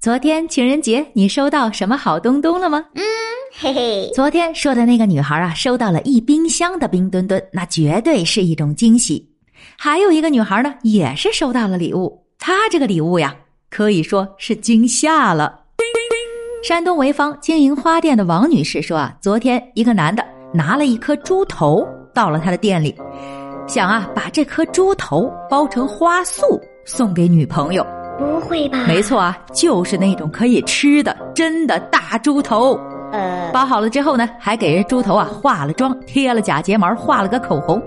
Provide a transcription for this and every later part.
昨天情人节，你收到什么好东东了吗？嗯嘿嘿，昨天说的那个女孩啊，收到了一冰箱的冰墩墩，那绝对是一种惊喜。还有一个女孩呢，也是收到了礼物，她这个礼物呀，可以说是惊吓了。山东潍坊经营花店的王女士说啊，昨天一个男的拿了一颗猪头到了她的店里，想啊把这颗猪头包成花束送给女朋友。不会吧？没错啊，就是那种可以吃的真的大猪头。呃，包好了之后呢，还给人猪头啊化了妆，贴了假睫毛，画了个口红。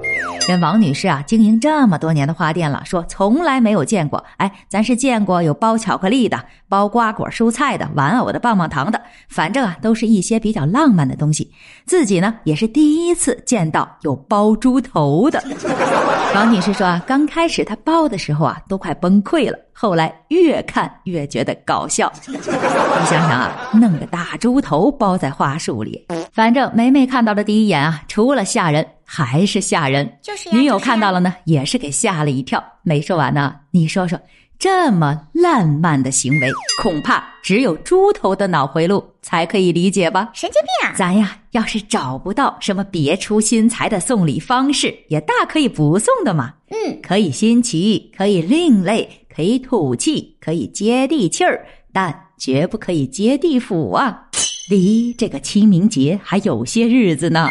人王女士啊，经营这么多年的花店了，说从来没有见过。哎，咱是见过有包巧克力的、包瓜果蔬菜的、玩偶的、棒棒糖的，反正啊，都是一些比较浪漫的东西。自己呢，也是第一次见到有包猪头的。王女士说啊，刚开始她包的时候啊，都快崩溃了，后来越看越觉得搞笑。你想想啊，弄个大猪头包在花束里，反正梅梅看到的第一眼啊，除了吓人还是吓人。就是呀女友看到了呢，也是给吓了一跳。没说完呢，你说说，这么烂漫的行为，恐怕只有猪头的脑回路才可以理解吧？神经病啊！咱呀，要是找不到什么别出心裁的送礼方式，也大可以不送的嘛。嗯，可以新奇，可以另类，可以土气，可以接地气儿，但绝不可以接地府啊！离这个清明节还有些日子呢。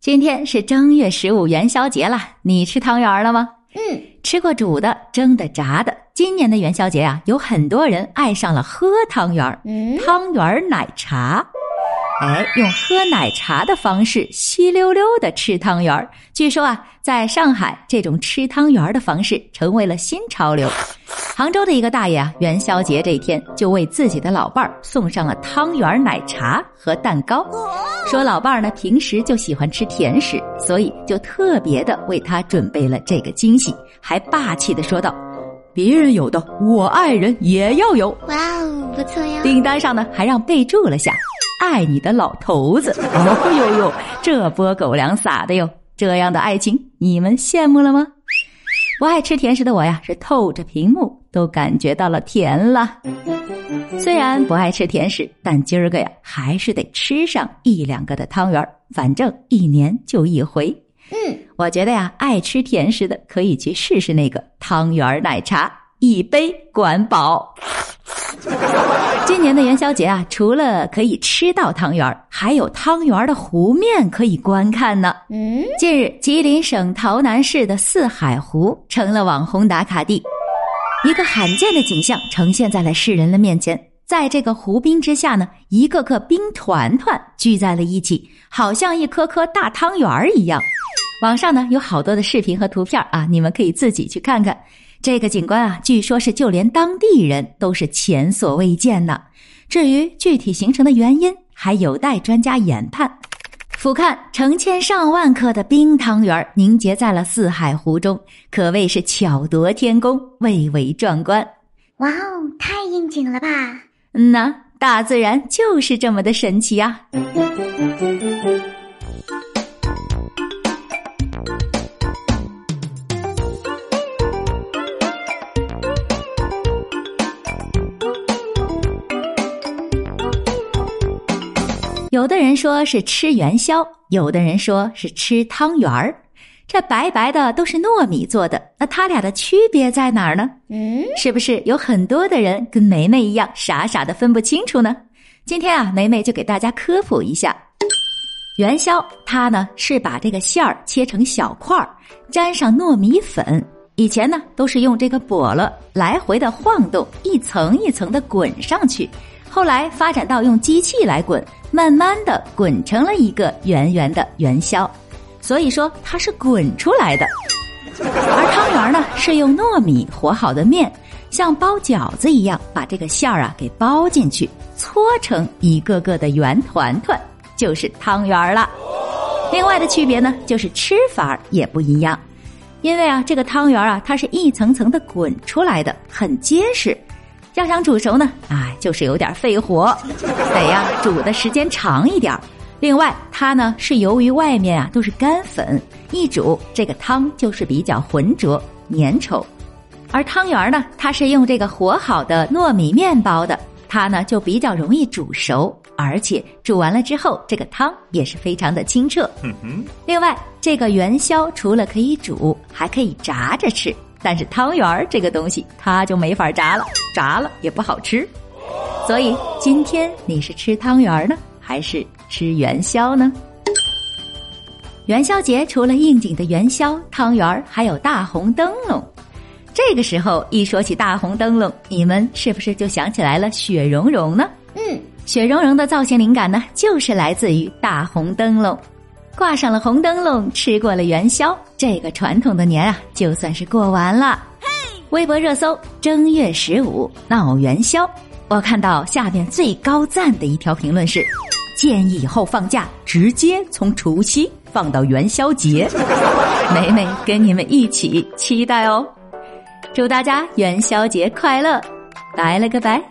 今天是正月十五元宵节了，你吃汤圆了吗？嗯，吃过煮的、蒸的、炸的。今年的元宵节啊，有很多人爱上了喝汤圆儿嗯汤圆儿奶茶。哎，用喝奶茶的方式稀溜溜的吃汤圆儿。据说啊，在上海，这种吃汤圆儿的方式成为了新潮流。杭州的一个大爷啊，元宵节这一天就为自己的老伴儿送上了汤圆儿奶茶和蛋糕，说老伴儿呢平时就喜欢吃甜食，所以就特别的为他准备了这个惊喜，还霸气的说道：“别人有的，我爱人也要有。”哇哦，不错呀。订单上呢还让备注了下“爱你的老头子”。哦呦呦，这波狗粮撒的哟！这样的爱情，你们羡慕了吗？不爱吃甜食的我呀，是透着屏幕都感觉到了甜了。虽然不爱吃甜食，但今儿个呀，还是得吃上一两个的汤圆儿反正一年就一回。嗯，我觉得呀，爱吃甜食的可以去试试那个汤圆儿奶茶，一杯管饱。今年的元宵节啊，除了可以吃到汤圆儿，还有汤圆儿的湖面可以观看呢。嗯，近日，吉林省洮南市的四海湖成了网红打卡地，一个罕见的景象呈现在了世人的面前。在这个湖冰之下呢，一个个冰团团聚在了一起，好像一颗颗大汤圆儿一样。网上呢有好多的视频和图片啊，你们可以自己去看看。这个景观啊，据说是就连当地人都是前所未见的。至于具体形成的原因，还有待专家研判。俯瞰成千上万颗的冰汤圆儿凝结在了四海湖中，可谓是巧夺天工，蔚为壮观。哇哦，太应景了吧？嗯呐，大自然就是这么的神奇啊！有的人说是吃元宵，有的人说是吃汤圆儿。这白白的都是糯米做的，那它俩的区别在哪儿呢？嗯，是不是有很多的人跟梅梅一样傻傻的分不清楚呢？今天啊，梅梅就给大家科普一下，元宵它呢是把这个馅儿切成小块儿，沾上糯米粉，以前呢都是用这个笸箩来回的晃动，一层一层的滚上去，后来发展到用机器来滚，慢慢的滚成了一个圆圆的元宵，所以说它是滚出来的。而汤圆呢是用糯米和好的面，像包饺子一样把这个馅儿啊给包进去，搓成一个个的圆团团，就是汤圆了。另外的区别呢，就是吃法也不一样，因为啊，这个汤圆啊，它是一层层的滚出来的，很结实。要想煮熟呢，啊，就是有点费火，得呀煮的时间长一点。另外，它呢是由于外面啊都是干粉，一煮这个汤就是比较浑浊粘稠。而汤圆呢，它是用这个和好的糯米面包的，它呢就比较容易煮熟。而且煮完了之后，这个汤也是非常的清澈。嗯另外，这个元宵除了可以煮，还可以炸着吃。但是汤圆儿这个东西，它就没法炸了，炸了也不好吃。所以今天你是吃汤圆儿呢，还是吃元宵呢？元宵节除了应景的元宵、汤圆儿，还有大红灯笼。这个时候一说起大红灯笼，你们是不是就想起来了雪融融呢？嗯。雪融融的造型灵感呢，就是来自于大红灯笼。挂上了红灯笼，吃过了元宵，这个传统的年啊，就算是过完了。微博热搜：正月十五闹元宵。我看到下面最高赞的一条评论是：建议以后放假直接从除夕放到元宵节。美美跟你们一起期待哦！祝大家元宵节快乐！拜了个拜。